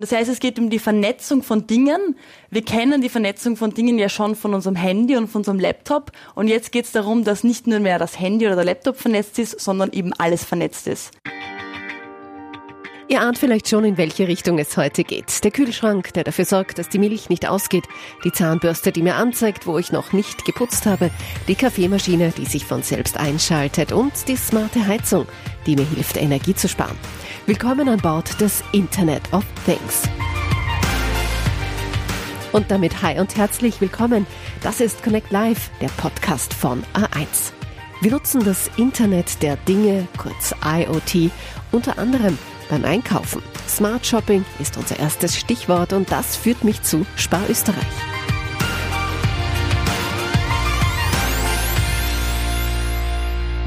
Das heißt, es geht um die Vernetzung von Dingen. Wir kennen die Vernetzung von Dingen ja schon von unserem Handy und von unserem Laptop. Und jetzt geht es darum, dass nicht nur mehr das Handy oder der Laptop vernetzt ist, sondern eben alles vernetzt ist. Ihr ahnt vielleicht schon, in welche Richtung es heute geht. Der Kühlschrank, der dafür sorgt, dass die Milch nicht ausgeht, die Zahnbürste, die mir anzeigt, wo ich noch nicht geputzt habe, die Kaffeemaschine, die sich von selbst einschaltet und die smarte Heizung, die mir hilft, Energie zu sparen. Willkommen an Bord des Internet of Things. Und damit hi und herzlich willkommen. Das ist Connect Live, der Podcast von A1. Wir nutzen das Internet der Dinge, kurz IoT, unter anderem beim Einkaufen. Smart Shopping ist unser erstes Stichwort und das führt mich zu Spar Österreich.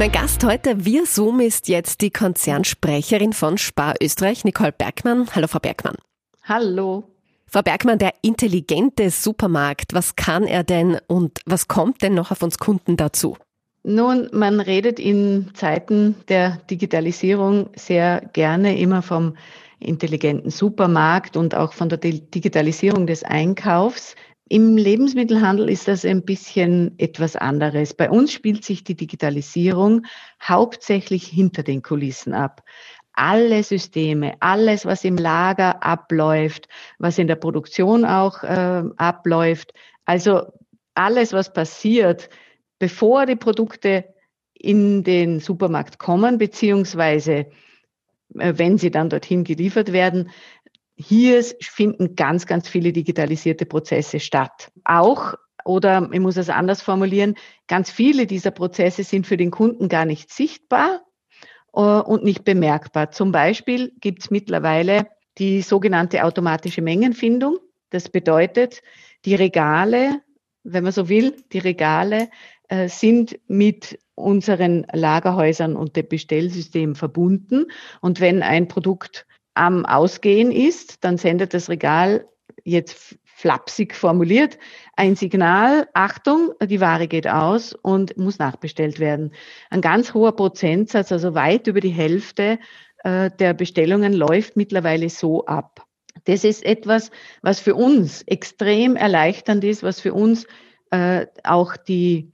Mein Gast heute via Zoom ist jetzt die Konzernsprecherin von Spar Österreich, Nicole Bergmann. Hallo, Frau Bergmann. Hallo. Frau Bergmann, der intelligente Supermarkt, was kann er denn und was kommt denn noch auf uns Kunden dazu? Nun, man redet in Zeiten der Digitalisierung sehr gerne immer vom intelligenten Supermarkt und auch von der Digitalisierung des Einkaufs. Im Lebensmittelhandel ist das ein bisschen etwas anderes. Bei uns spielt sich die Digitalisierung hauptsächlich hinter den Kulissen ab. Alle Systeme, alles, was im Lager abläuft, was in der Produktion auch äh, abläuft, also alles, was passiert, bevor die Produkte in den Supermarkt kommen, beziehungsweise äh, wenn sie dann dorthin geliefert werden, hier finden ganz, ganz viele digitalisierte Prozesse statt. Auch, oder ich muss es anders formulieren, ganz viele dieser Prozesse sind für den Kunden gar nicht sichtbar äh, und nicht bemerkbar. Zum Beispiel gibt es mittlerweile die sogenannte automatische Mengenfindung. Das bedeutet, die Regale, wenn man so will, die Regale äh, sind mit unseren Lagerhäusern und dem Bestellsystem verbunden. Und wenn ein Produkt am Ausgehen ist, dann sendet das Regal jetzt flapsig formuliert ein Signal, Achtung, die Ware geht aus und muss nachbestellt werden. Ein ganz hoher Prozentsatz, also weit über die Hälfte äh, der Bestellungen läuft mittlerweile so ab. Das ist etwas, was für uns extrem erleichternd ist, was für uns äh, auch die,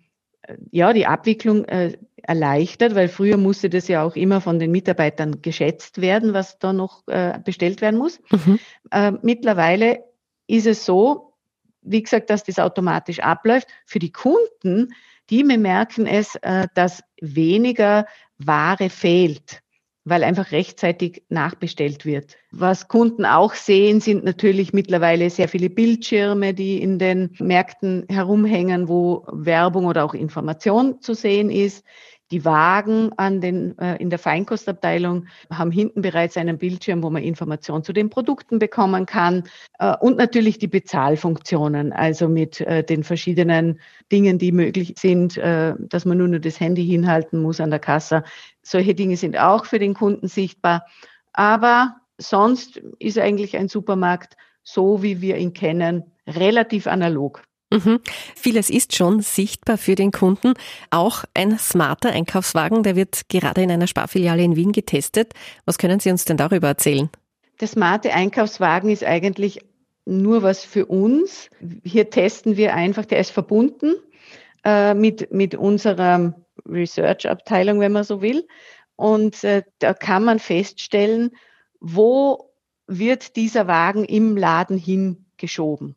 ja, die Abwicklung äh, erleichtert, weil früher musste das ja auch immer von den Mitarbeitern geschätzt werden, was da noch äh, bestellt werden muss. Mhm. Äh, mittlerweile ist es so, wie gesagt, dass das automatisch abläuft. Für die Kunden, die merken es, äh, dass weniger Ware fehlt weil einfach rechtzeitig nachbestellt wird. Was Kunden auch sehen, sind natürlich mittlerweile sehr viele Bildschirme, die in den Märkten herumhängen, wo Werbung oder auch Information zu sehen ist. Die Wagen an den, äh, in der Feinkostabteilung haben hinten bereits einen Bildschirm, wo man Informationen zu den Produkten bekommen kann. Äh, und natürlich die Bezahlfunktionen, also mit äh, den verschiedenen Dingen, die möglich sind, äh, dass man nur, nur das Handy hinhalten muss an der Kasse. Solche Dinge sind auch für den Kunden sichtbar. Aber sonst ist eigentlich ein Supermarkt so, wie wir ihn kennen, relativ analog. Mhm. Vieles ist schon sichtbar für den Kunden. Auch ein smarter Einkaufswagen, der wird gerade in einer Sparfiliale in Wien getestet. Was können Sie uns denn darüber erzählen? Der smarte Einkaufswagen ist eigentlich nur was für uns. Hier testen wir einfach, der ist verbunden äh, mit, mit unserer Research-Abteilung, wenn man so will. Und äh, da kann man feststellen, wo wird dieser Wagen im Laden hingeschoben.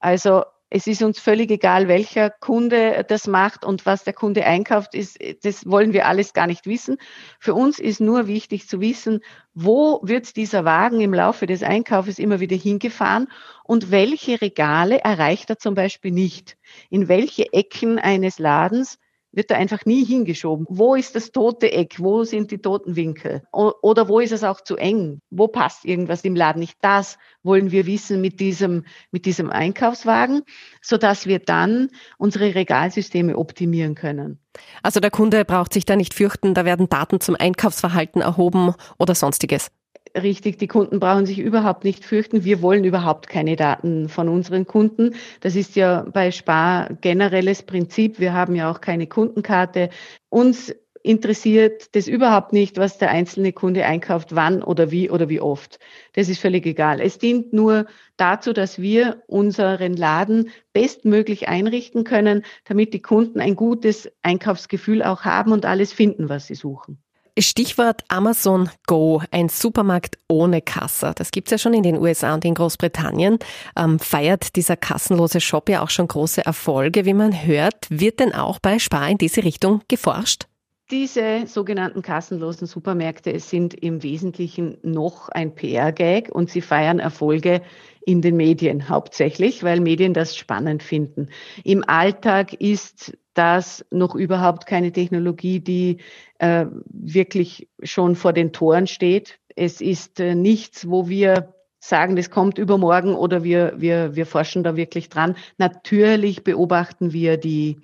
Also es ist uns völlig egal, welcher Kunde das macht und was der Kunde einkauft, ist, das wollen wir alles gar nicht wissen. Für uns ist nur wichtig zu wissen, wo wird dieser Wagen im Laufe des Einkaufes immer wieder hingefahren und welche Regale erreicht er zum Beispiel nicht. In welche Ecken eines Ladens wird da einfach nie hingeschoben. Wo ist das tote Eck? Wo sind die toten Winkel? Oder wo ist es auch zu eng? Wo passt irgendwas im Laden nicht? Das wollen wir wissen mit diesem, mit diesem Einkaufswagen, sodass wir dann unsere Regalsysteme optimieren können. Also der Kunde braucht sich da nicht fürchten, da werden Daten zum Einkaufsverhalten erhoben oder sonstiges richtig, die Kunden brauchen sich überhaupt nicht fürchten. Wir wollen überhaupt keine Daten von unseren Kunden. Das ist ja bei Spar generelles Prinzip. Wir haben ja auch keine Kundenkarte. Uns interessiert das überhaupt nicht, was der einzelne Kunde einkauft, wann oder wie oder wie oft. Das ist völlig egal. Es dient nur dazu, dass wir unseren Laden bestmöglich einrichten können, damit die Kunden ein gutes Einkaufsgefühl auch haben und alles finden, was sie suchen. Stichwort Amazon Go, ein Supermarkt ohne Kasse. Das gibt's ja schon in den USA und in Großbritannien. Ähm, feiert dieser kassenlose Shop ja auch schon große Erfolge, wie man hört. Wird denn auch bei Spar in diese Richtung geforscht? Diese sogenannten kassenlosen Supermärkte sind im Wesentlichen noch ein PR-Gag und sie feiern Erfolge in den Medien hauptsächlich, weil Medien das spannend finden. Im Alltag ist das noch überhaupt keine Technologie, die äh, wirklich schon vor den Toren steht. Es ist äh, nichts, wo wir sagen, das kommt übermorgen oder wir, wir, wir forschen da wirklich dran. Natürlich beobachten wir die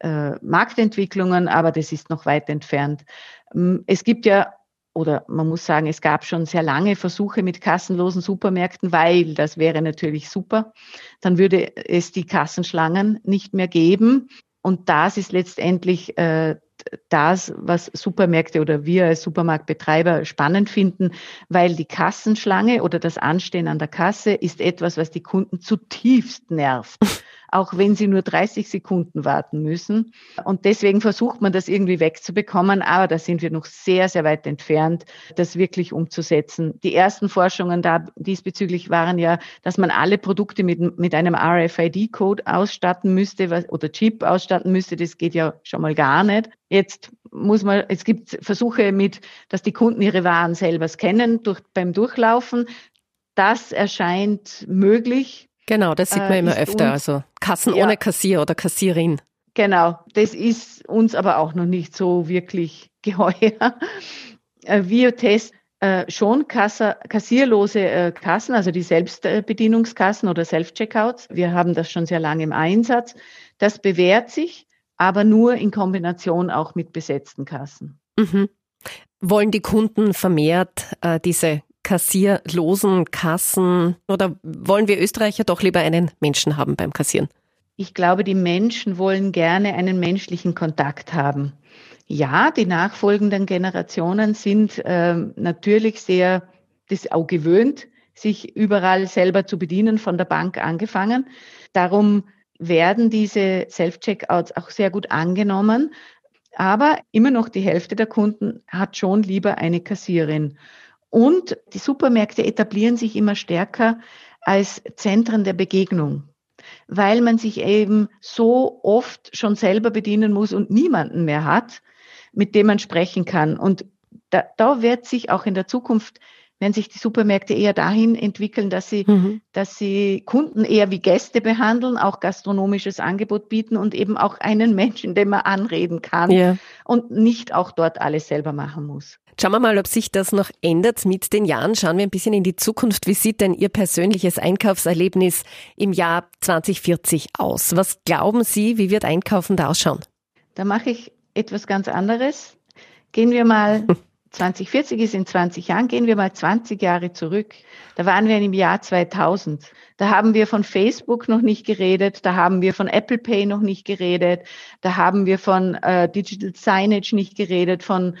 äh, Marktentwicklungen, aber das ist noch weit entfernt. Es gibt ja oder man muss sagen, es gab schon sehr lange Versuche mit kassenlosen Supermärkten, weil das wäre natürlich super. Dann würde es die Kassenschlangen nicht mehr geben. Und das ist letztendlich äh, das, was Supermärkte oder wir als Supermarktbetreiber spannend finden, weil die Kassenschlange oder das Anstehen an der Kasse ist etwas, was die Kunden zutiefst nervt auch wenn sie nur 30 Sekunden warten müssen. Und deswegen versucht man das irgendwie wegzubekommen, aber da sind wir noch sehr, sehr weit entfernt, das wirklich umzusetzen. Die ersten Forschungen da diesbezüglich waren ja, dass man alle Produkte mit, mit einem RFID-Code ausstatten müsste oder Chip ausstatten müsste. Das geht ja schon mal gar nicht. Jetzt muss man, es gibt Versuche mit, dass die Kunden ihre Waren selber scannen durch, beim Durchlaufen. Das erscheint möglich. Genau, das sieht man äh, immer öfter. Also Kassen ja. ohne Kassier oder Kassierin. Genau, das ist uns aber auch noch nicht so wirklich geheuer. Äh, wir testen äh, schon Kassa, kassierlose äh, Kassen, also die Selbstbedienungskassen oder Self-Checkouts. Wir haben das schon sehr lange im Einsatz. Das bewährt sich, aber nur in Kombination auch mit besetzten Kassen. Mhm. Wollen die Kunden vermehrt äh, diese kassierlosen Kassen oder wollen wir Österreicher doch lieber einen Menschen haben beim Kassieren? Ich glaube, die Menschen wollen gerne einen menschlichen Kontakt haben. Ja, die nachfolgenden Generationen sind äh, natürlich sehr das auch gewöhnt, sich überall selber zu bedienen, von der Bank angefangen. Darum werden diese Self-Checkouts auch sehr gut angenommen. Aber immer noch die Hälfte der Kunden hat schon lieber eine Kassierin. Und die Supermärkte etablieren sich immer stärker als Zentren der Begegnung, weil man sich eben so oft schon selber bedienen muss und niemanden mehr hat, mit dem man sprechen kann. Und da, da wird sich auch in der Zukunft werden sich die Supermärkte eher dahin entwickeln, dass sie, mhm. dass sie Kunden eher wie Gäste behandeln, auch gastronomisches Angebot bieten und eben auch einen Menschen, den man anreden kann ja. und nicht auch dort alles selber machen muss. Schauen wir mal, ob sich das noch ändert mit den Jahren. Schauen wir ein bisschen in die Zukunft. Wie sieht denn Ihr persönliches Einkaufserlebnis im Jahr 2040 aus? Was glauben Sie, wie wird Einkaufen da ausschauen? Da mache ich etwas ganz anderes. Gehen wir mal 2040 ist in 20 Jahren, gehen wir mal 20 Jahre zurück. Da waren wir im Jahr 2000. Da haben wir von Facebook noch nicht geredet, da haben wir von Apple Pay noch nicht geredet, da haben wir von äh, Digital Signage nicht geredet, von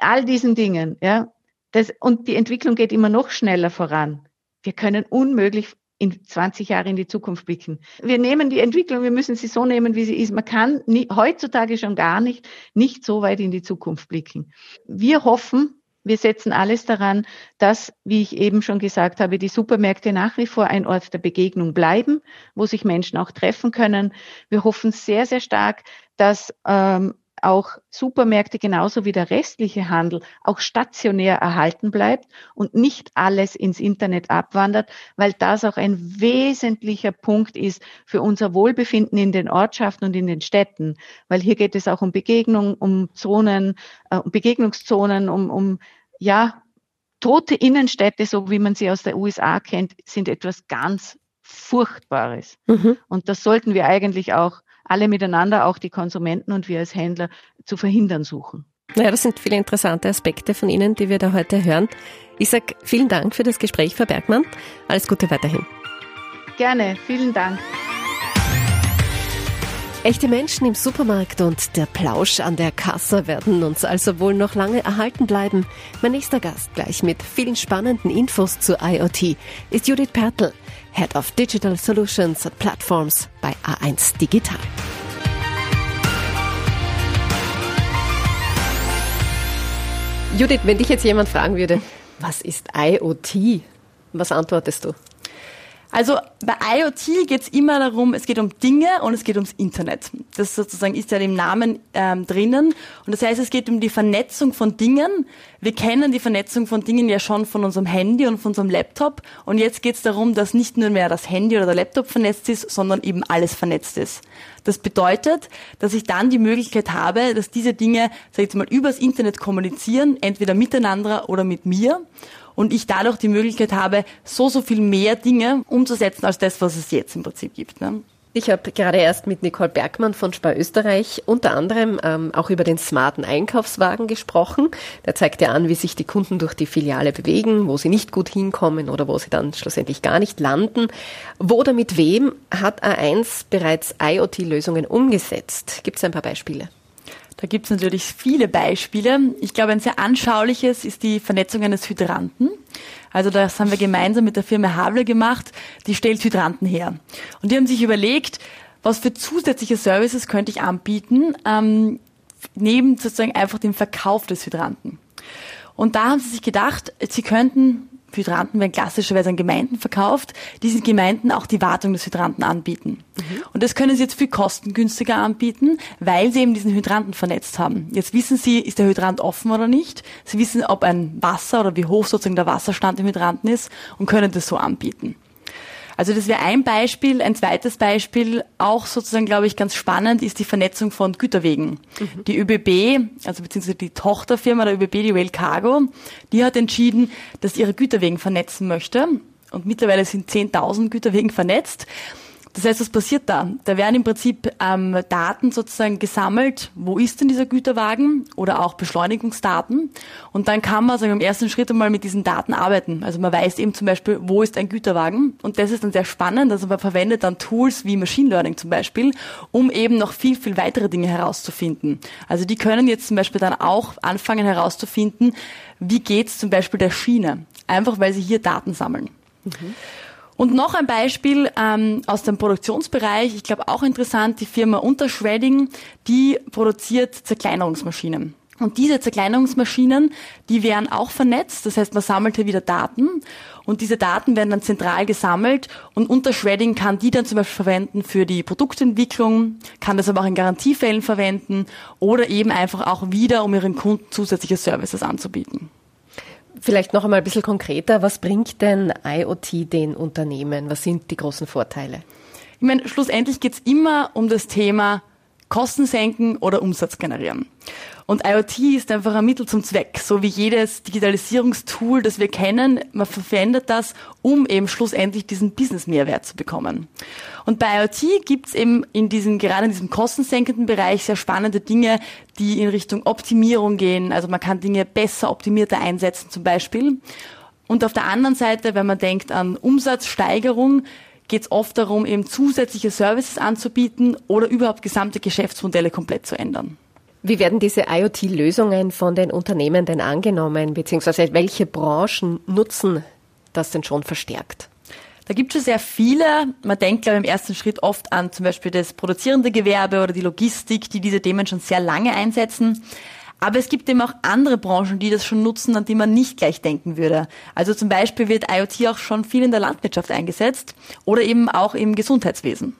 all diesen Dingen. Ja, das, und die Entwicklung geht immer noch schneller voran. Wir können unmöglich in 20 Jahre in die Zukunft blicken. Wir nehmen die Entwicklung, wir müssen sie so nehmen, wie sie ist. Man kann nie, heutzutage schon gar nicht, nicht so weit in die Zukunft blicken. Wir hoffen, wir setzen alles daran, dass, wie ich eben schon gesagt habe, die Supermärkte nach wie vor ein Ort der Begegnung bleiben, wo sich Menschen auch treffen können. Wir hoffen sehr, sehr stark, dass ähm, auch Supermärkte genauso wie der restliche Handel auch stationär erhalten bleibt und nicht alles ins Internet abwandert, weil das auch ein wesentlicher Punkt ist für unser Wohlbefinden in den Ortschaften und in den Städten, weil hier geht es auch um Begegnung, um Zonen, äh, um Begegnungszonen, um, um ja, tote Innenstädte, so wie man sie aus der USA kennt, sind etwas ganz Furchtbares. Mhm. Und das sollten wir eigentlich auch alle miteinander, auch die Konsumenten und wir als Händler, zu verhindern suchen. Ja, das sind viele interessante Aspekte von Ihnen, die wir da heute hören. Ich sage vielen Dank für das Gespräch, Frau Bergmann. Alles Gute weiterhin. Gerne, vielen Dank. Echte Menschen im Supermarkt und der Plausch an der Kasse werden uns also wohl noch lange erhalten bleiben. Mein nächster Gast gleich mit vielen spannenden Infos zu IoT ist Judith Pertl, Head of Digital Solutions and Platforms bei A1 Digital. Judith, wenn dich jetzt jemand fragen würde, was ist IoT? Was antwortest du? Also bei IoT geht es immer darum, es geht um Dinge und es geht ums Internet. Das sozusagen ist ja im Namen ähm, drinnen. Und das heißt, es geht um die Vernetzung von Dingen. Wir kennen die Vernetzung von Dingen ja schon von unserem Handy und von unserem Laptop. Und jetzt geht es darum, dass nicht nur mehr das Handy oder der Laptop vernetzt ist, sondern eben alles vernetzt ist. Das bedeutet, dass ich dann die Möglichkeit habe, dass diese Dinge, sag ich jetzt mal, übers Internet kommunizieren, entweder miteinander oder mit mir und ich dadurch die Möglichkeit habe, so, so viel mehr Dinge umzusetzen als das, was es jetzt im Prinzip gibt. Ne? Ich habe gerade erst mit Nicole Bergmann von Spar Österreich unter anderem ähm, auch über den smarten Einkaufswagen gesprochen. Der zeigt ja an, wie sich die Kunden durch die Filiale bewegen, wo sie nicht gut hinkommen oder wo sie dann schlussendlich gar nicht landen. Wo oder mit wem hat A1 bereits IoT-Lösungen umgesetzt? Gibt es ein paar Beispiele? Da gibt es natürlich viele Beispiele. Ich glaube, ein sehr anschauliches ist die Vernetzung eines Hydranten. Also das haben wir gemeinsam mit der Firma Havle gemacht. Die stellt Hydranten her. Und die haben sich überlegt, was für zusätzliche Services könnte ich anbieten, ähm, neben sozusagen einfach dem Verkauf des Hydranten. Und da haben sie sich gedacht, sie könnten Hydranten werden klassischerweise an Gemeinden verkauft, diesen Gemeinden auch die Wartung des Hydranten anbieten. Mhm. Und das können sie jetzt viel kostengünstiger anbieten, weil sie eben diesen Hydranten vernetzt haben. Jetzt wissen sie, ist der Hydrant offen oder nicht. Sie wissen, ob ein Wasser oder wie hoch sozusagen der Wasserstand im Hydranten ist und können das so anbieten. Also das wäre ein Beispiel. Ein zweites Beispiel, auch sozusagen, glaube ich, ganz spannend, ist die Vernetzung von Güterwegen. Mhm. Die ÖBB, also beziehungsweise die Tochterfirma der ÖBB, die Rail Cargo, die hat entschieden, dass ihre Güterwegen vernetzen möchte. Und mittlerweile sind 10.000 Güterwegen vernetzt. Das heißt, was passiert da? Da werden im Prinzip ähm, Daten sozusagen gesammelt, wo ist denn dieser Güterwagen oder auch Beschleunigungsdaten. Und dann kann man sagen, im ersten Schritt einmal mit diesen Daten arbeiten. Also man weiß eben zum Beispiel, wo ist ein Güterwagen. Und das ist dann sehr spannend. Also man verwendet dann Tools wie Machine Learning zum Beispiel, um eben noch viel, viel weitere Dinge herauszufinden. Also die können jetzt zum Beispiel dann auch anfangen herauszufinden, wie geht's zum Beispiel der Schiene. Einfach weil sie hier Daten sammeln. Mhm. Und noch ein Beispiel ähm, aus dem Produktionsbereich, ich glaube auch interessant, die Firma Unterschwedding, die produziert Zerkleinerungsmaschinen. Und diese Zerkleinerungsmaschinen, die werden auch vernetzt, das heißt, man sammelt hier wieder Daten und diese Daten werden dann zentral gesammelt und Untershredding kann die dann zum Beispiel verwenden für die Produktentwicklung, kann das aber auch in Garantiefällen verwenden oder eben einfach auch wieder, um ihren Kunden zusätzliche Services anzubieten. Vielleicht noch einmal ein bisschen konkreter, was bringt denn IoT den Unternehmen? Was sind die großen Vorteile? Ich meine, schlussendlich geht es immer um das Thema Kosten senken oder Umsatz generieren. Und IoT ist einfach ein Mittel zum Zweck, so wie jedes Digitalisierungstool, das wir kennen. Man verwendet das, um eben schlussendlich diesen Business-Mehrwert zu bekommen. Und bei IoT gibt es eben in diesem, gerade in diesem kostensenkenden Bereich sehr spannende Dinge, die in Richtung Optimierung gehen. Also man kann Dinge besser, optimierter einsetzen zum Beispiel. Und auf der anderen Seite, wenn man denkt an Umsatzsteigerung, geht es oft darum, eben zusätzliche Services anzubieten oder überhaupt gesamte Geschäftsmodelle komplett zu ändern. Wie werden diese IoT-Lösungen von den Unternehmen denn angenommen, beziehungsweise welche Branchen nutzen das denn schon verstärkt? Da gibt es sehr viele. Man denkt, glaube ich, im ersten Schritt oft an zum Beispiel das produzierende Gewerbe oder die Logistik, die diese Themen schon sehr lange einsetzen. Aber es gibt eben auch andere Branchen, die das schon nutzen, an die man nicht gleich denken würde. Also zum Beispiel wird IoT auch schon viel in der Landwirtschaft eingesetzt oder eben auch im Gesundheitswesen.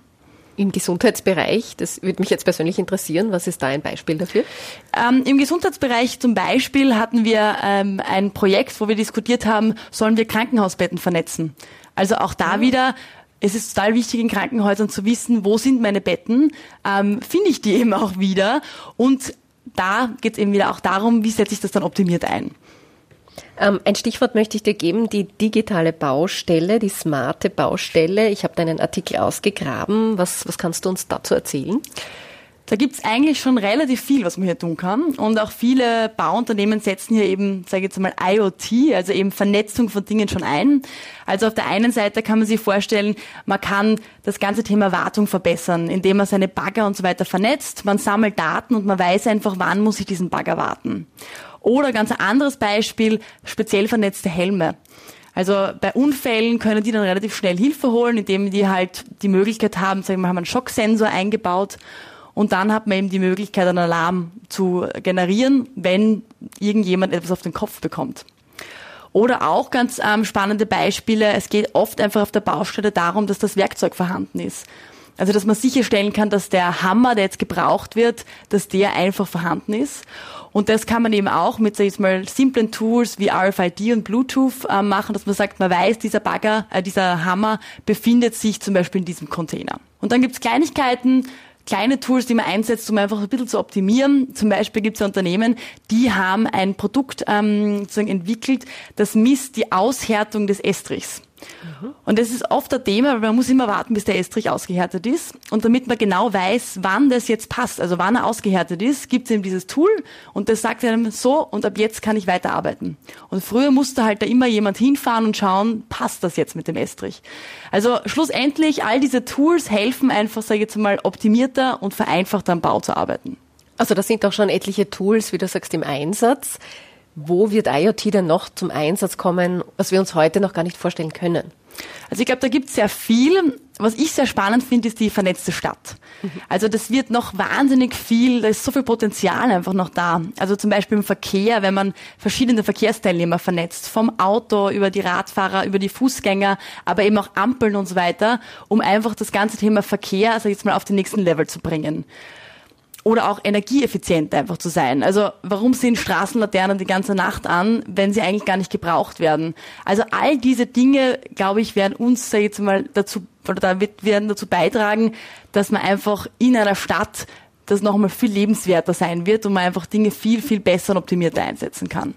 Im Gesundheitsbereich, das würde mich jetzt persönlich interessieren, was ist da ein Beispiel dafür? Ähm, Im Gesundheitsbereich zum Beispiel hatten wir ähm, ein Projekt, wo wir diskutiert haben, sollen wir Krankenhausbetten vernetzen? Also auch da ja. wieder, es ist total wichtig in Krankenhäusern zu wissen, wo sind meine Betten, ähm, finde ich die eben auch wieder und da geht es eben wieder auch darum, wie setze ich das dann optimiert ein. Ähm, ein Stichwort möchte ich dir geben, die digitale Baustelle, die smarte Baustelle. Ich habe deinen Artikel ausgegraben. Was, was kannst du uns dazu erzählen? Da gibt's eigentlich schon relativ viel, was man hier tun kann. Und auch viele Bauunternehmen setzen hier eben, sage ich jetzt mal, IoT, also eben Vernetzung von Dingen schon ein. Also auf der einen Seite kann man sich vorstellen, man kann das ganze Thema Wartung verbessern, indem man seine Bagger und so weiter vernetzt. Man sammelt Daten und man weiß einfach, wann muss ich diesen Bagger warten. Oder ganz ein anderes Beispiel, speziell vernetzte Helme. Also bei Unfällen können die dann relativ schnell Hilfe holen, indem die halt die Möglichkeit haben, sagen wir, haben einen Schocksensor eingebaut und dann hat man eben die Möglichkeit, einen Alarm zu generieren, wenn irgendjemand etwas auf den Kopf bekommt. Oder auch ganz ähm, spannende Beispiele. Es geht oft einfach auf der Baustelle darum, dass das Werkzeug vorhanden ist. Also, dass man sicherstellen kann, dass der Hammer, der jetzt gebraucht wird, dass der einfach vorhanden ist. Und das kann man eben auch mit, sag ich mal, simplen Tools wie RFID und Bluetooth äh, machen, dass man sagt, man weiß, dieser Bagger, äh, dieser Hammer befindet sich zum Beispiel in diesem Container. Und dann gibt's Kleinigkeiten, kleine Tools, die man einsetzt, um einfach ein bisschen zu optimieren. Zum Beispiel gibt es ja Unternehmen, die haben ein Produkt ähm, sozusagen entwickelt, das misst die Aushärtung des Estrichs. Mhm. Und das ist oft ein Thema, weil man muss immer warten, bis der Estrich ausgehärtet ist. Und damit man genau weiß, wann das jetzt passt, also wann er ausgehärtet ist, gibt es eben dieses Tool und das sagt einem so und ab jetzt kann ich weiterarbeiten. Und früher musste halt da immer jemand hinfahren und schauen, passt das jetzt mit dem Estrich. Also schlussendlich, all diese Tools helfen einfach, sage ich jetzt mal, optimierter und vereinfachter am Bau zu arbeiten. Also das sind auch schon etliche Tools, wie du sagst, im Einsatz. Wo wird IoT denn noch zum Einsatz kommen, was wir uns heute noch gar nicht vorstellen können? Also ich glaube, da gibt es sehr viel. Was ich sehr spannend finde, ist die vernetzte Stadt. Mhm. Also das wird noch wahnsinnig viel, da ist so viel Potenzial einfach noch da. Also zum Beispiel im Verkehr, wenn man verschiedene Verkehrsteilnehmer vernetzt, vom Auto über die Radfahrer, über die Fußgänger, aber eben auch Ampeln und so weiter, um einfach das ganze Thema Verkehr, also jetzt mal auf den nächsten Level zu bringen oder auch energieeffizient einfach zu sein. Also warum sind Straßenlaternen die ganze Nacht an, wenn sie eigentlich gar nicht gebraucht werden? Also all diese Dinge, glaube ich, werden uns ich jetzt mal dazu oder da werden dazu beitragen, dass man einfach in einer Stadt das nochmal viel lebenswerter sein wird und man einfach Dinge viel, viel besser und optimierter einsetzen kann.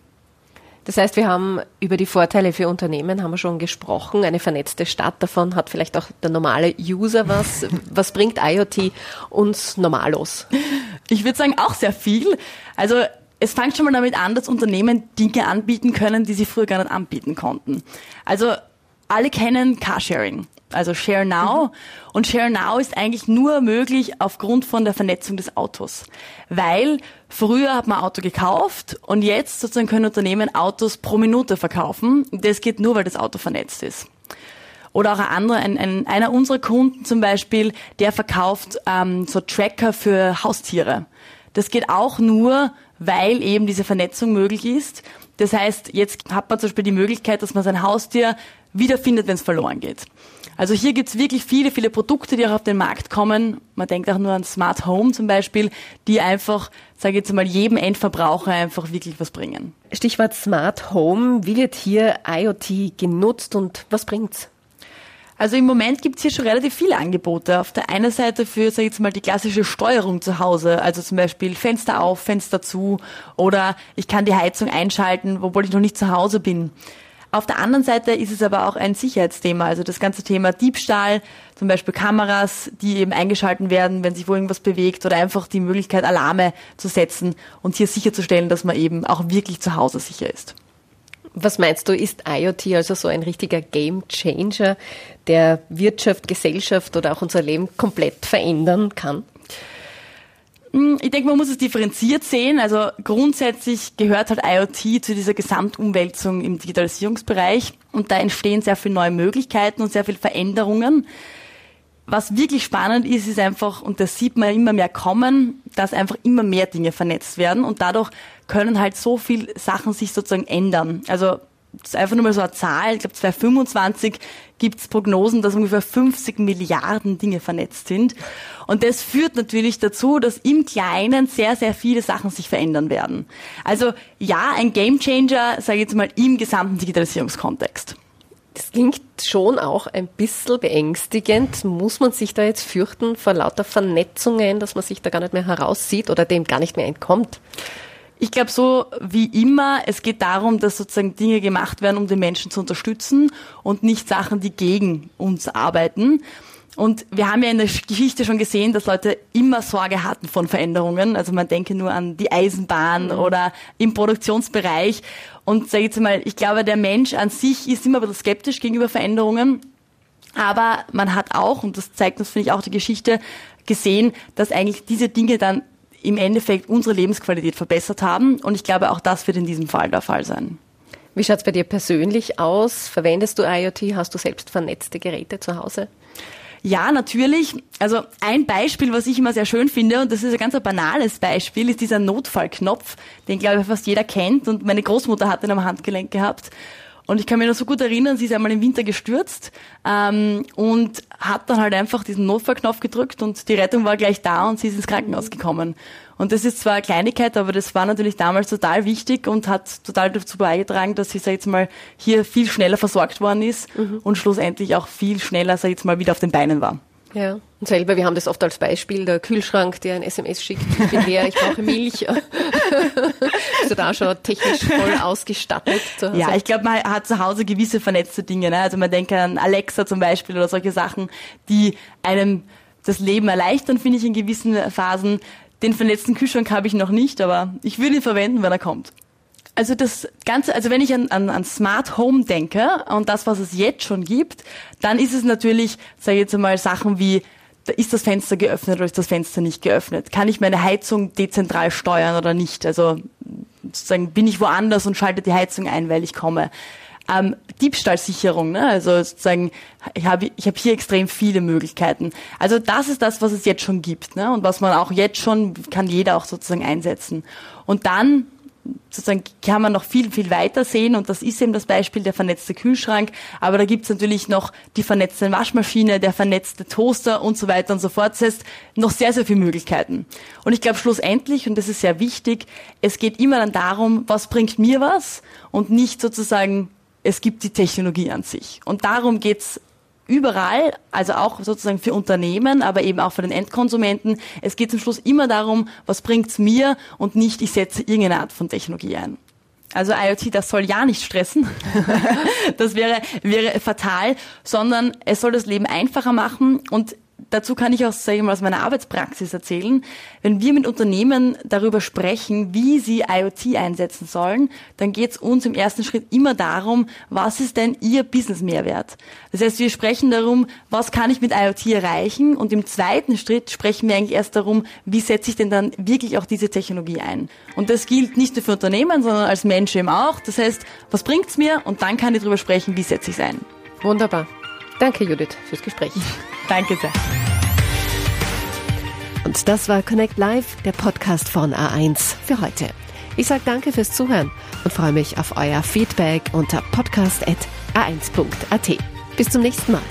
Das heißt, wir haben über die Vorteile für Unternehmen haben wir schon gesprochen. Eine vernetzte Stadt davon hat vielleicht auch der normale User was. was bringt IoT uns normalos? Ich würde sagen auch sehr viel. Also es fängt schon mal damit an, dass Unternehmen Dinge anbieten können, die sie früher gar nicht anbieten konnten. Also alle kennen Carsharing also Share Now. Mhm. Und Share Now ist eigentlich nur möglich aufgrund von der Vernetzung des Autos. Weil früher hat man ein Auto gekauft und jetzt sozusagen können Unternehmen Autos pro Minute verkaufen. Das geht nur, weil das Auto vernetzt ist. Oder auch ein anderer, ein, ein, einer unserer Kunden zum Beispiel, der verkauft ähm, so Tracker für Haustiere. Das geht auch nur, weil eben diese Vernetzung möglich ist. Das heißt, jetzt hat man zum Beispiel die Möglichkeit, dass man sein Haustier wiederfindet, wenn es verloren geht. Also hier gibt's wirklich viele, viele Produkte, die auch auf den Markt kommen. Man denkt auch nur an Smart Home zum Beispiel, die einfach, sage ich jetzt mal, jedem Endverbraucher einfach wirklich was bringen. Stichwort Smart Home. Wie wird hier IoT genutzt und was bringt's? Also im Moment gibt's hier schon relativ viele Angebote. Auf der einen Seite für, sag ich jetzt mal, die klassische Steuerung zu Hause, also zum Beispiel Fenster auf, Fenster zu oder ich kann die Heizung einschalten, obwohl ich noch nicht zu Hause bin. Auf der anderen Seite ist es aber auch ein Sicherheitsthema, also das ganze Thema Diebstahl, zum Beispiel Kameras, die eben eingeschalten werden, wenn sich wo irgendwas bewegt oder einfach die Möglichkeit, Alarme zu setzen und hier sicherzustellen, dass man eben auch wirklich zu Hause sicher ist. Was meinst du, ist IoT also so ein richtiger Game Changer, der Wirtschaft, Gesellschaft oder auch unser Leben komplett verändern kann? Hm, ich denke, man muss es differenziert sehen. Also grundsätzlich gehört halt IoT zu dieser Gesamtumwälzung im Digitalisierungsbereich und da entstehen sehr viele neue Möglichkeiten und sehr viele Veränderungen. Was wirklich spannend ist, ist einfach, und das sieht man immer mehr kommen, dass einfach immer mehr Dinge vernetzt werden und dadurch können halt so viel Sachen sich sozusagen ändern. Also das ist einfach nur mal so eine Zahl, ich glaube 2025 gibt es Prognosen, dass ungefähr 50 Milliarden Dinge vernetzt sind. Und das führt natürlich dazu, dass im Kleinen sehr, sehr viele Sachen sich verändern werden. Also ja, ein Gamechanger, sage ich jetzt mal, im gesamten Digitalisierungskontext. Das klingt schon auch ein bisschen beängstigend. Muss man sich da jetzt fürchten vor lauter Vernetzungen, dass man sich da gar nicht mehr heraussieht oder dem gar nicht mehr entkommt? Ich glaube, so wie immer, es geht darum, dass sozusagen Dinge gemacht werden, um den Menschen zu unterstützen und nicht Sachen, die gegen uns arbeiten. Und wir haben ja in der Geschichte schon gesehen, dass Leute immer Sorge hatten von Veränderungen. Also man denke nur an die Eisenbahn mhm. oder im Produktionsbereich. Und sage jetzt mal, ich glaube, der Mensch an sich ist immer ein bisschen skeptisch gegenüber Veränderungen. Aber man hat auch, und das zeigt uns, finde ich, auch die Geschichte, gesehen, dass eigentlich diese Dinge dann im Endeffekt unsere Lebensqualität verbessert haben. Und ich glaube, auch das wird in diesem Fall der Fall sein. Wie schaut es bei dir persönlich aus? Verwendest du IoT? Hast du selbst vernetzte Geräte zu Hause? Ja, natürlich. Also ein Beispiel, was ich immer sehr schön finde, und das ist ein ganz banales Beispiel, ist dieser Notfallknopf, den glaube ich fast jeder kennt und meine Großmutter hat den am Handgelenk gehabt. Und ich kann mich noch so gut erinnern, sie ist einmal im Winter gestürzt ähm, und hat dann halt einfach diesen Notfallknopf gedrückt und die Rettung war gleich da und sie ist ins Krankenhaus gekommen. Und das ist zwar eine Kleinigkeit, aber das war natürlich damals total wichtig und hat total dazu beigetragen, dass sie, sag ich jetzt mal, hier viel schneller versorgt worden ist mhm. und schlussendlich auch viel schneller, sag ich jetzt mal, wieder auf den Beinen war. Ja, und selber, wir haben das oft als Beispiel, der Kühlschrank, der ein SMS schickt, ich bin leer, ich brauche Milch. Du da schon technisch voll ausgestattet? Ja, ich glaube, man hat zu Hause gewisse vernetzte Dinge. Ne? Also man denkt an Alexa zum Beispiel oder solche Sachen, die einem das Leben erleichtern, finde ich, in gewissen Phasen. Den vernetzten Kühlschrank habe ich noch nicht, aber ich würde ihn verwenden, wenn er kommt. Also das Ganze, also wenn ich an, an, an Smart Home denke und das, was es jetzt schon gibt, dann ist es natürlich, sage ich jetzt einmal, Sachen wie, ist das Fenster geöffnet oder ist das Fenster nicht geöffnet? Kann ich meine Heizung dezentral steuern oder nicht? Also sozusagen bin ich woanders und schalte die Heizung ein, weil ich komme. Ähm, Diebstahlsicherung, ne? also sozusagen, ich habe ich hab hier extrem viele Möglichkeiten. Also das ist das, was es jetzt schon gibt ne? und was man auch jetzt schon, kann jeder auch sozusagen einsetzen. Und dann sozusagen kann man noch viel, viel weiter sehen und das ist eben das Beispiel der vernetzte Kühlschrank, aber da gibt's natürlich noch die vernetzte Waschmaschine, der vernetzte Toaster und so weiter und so fort. Das heißt, noch sehr, sehr viele Möglichkeiten. Und ich glaube schlussendlich, und das ist sehr wichtig, es geht immer dann darum, was bringt mir was und nicht sozusagen, es gibt die Technologie an sich. Und darum geht's überall, also auch sozusagen für Unternehmen, aber eben auch für den Endkonsumenten. Es geht zum Schluss immer darum, was bringt's mir und nicht, ich setze irgendeine Art von Technologie ein. Also IoT, das soll ja nicht stressen. das wäre, wäre fatal, sondern es soll das Leben einfacher machen und dazu kann ich auch sagen, aus meiner Arbeitspraxis erzählen. Wenn wir mit Unternehmen darüber sprechen, wie sie IoT einsetzen sollen, dann geht es uns im ersten Schritt immer darum, was ist denn ihr Business-Mehrwert? Das heißt, wir sprechen darum, was kann ich mit IoT erreichen? Und im zweiten Schritt sprechen wir eigentlich erst darum, wie setze ich denn dann wirklich auch diese Technologie ein? Und das gilt nicht nur für Unternehmen, sondern als Mensch eben auch. Das heißt, was bringt's mir? Und dann kann ich darüber sprechen, wie setze ich es ein. Wunderbar. Danke, Judith, fürs Gespräch. Danke sehr. Und das war Connect Live, der Podcast von A1 für heute. Ich sage danke fürs Zuhören und freue mich auf euer Feedback unter podcast.a1.at. Bis zum nächsten Mal.